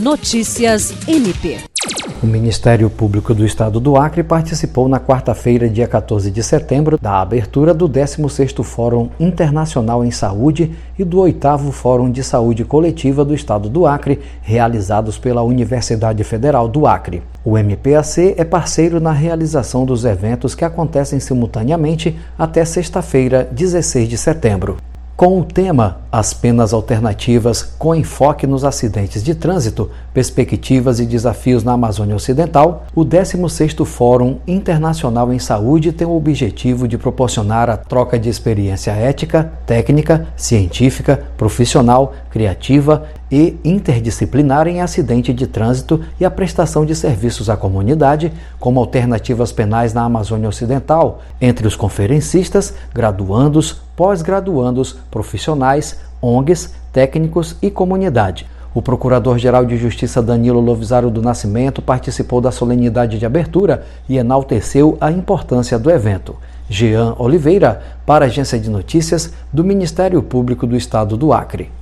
Notícias MP. O Ministério Público do Estado do Acre participou na quarta-feira, dia 14 de setembro, da abertura do 16º Fórum Internacional em Saúde e do 8º Fórum de Saúde Coletiva do Estado do Acre, realizados pela Universidade Federal do Acre. O MPAC é parceiro na realização dos eventos que acontecem simultaneamente até sexta-feira, 16 de setembro. Com o tema As penas alternativas com enfoque nos acidentes de trânsito, perspectivas e desafios na Amazônia Ocidental, o 16º Fórum Internacional em Saúde tem o objetivo de proporcionar a troca de experiência ética, técnica, científica, profissional, criativa e interdisciplinar em acidente de trânsito e a prestação de serviços à comunidade, como alternativas penais na Amazônia Ocidental, entre os conferencistas, graduandos, pós-graduandos, profissionais, ONGs, técnicos e comunidade. O Procurador-Geral de Justiça Danilo Lovisaro do Nascimento participou da solenidade de abertura e enalteceu a importância do evento. Jean Oliveira, para a Agência de Notícias do Ministério Público do Estado do Acre.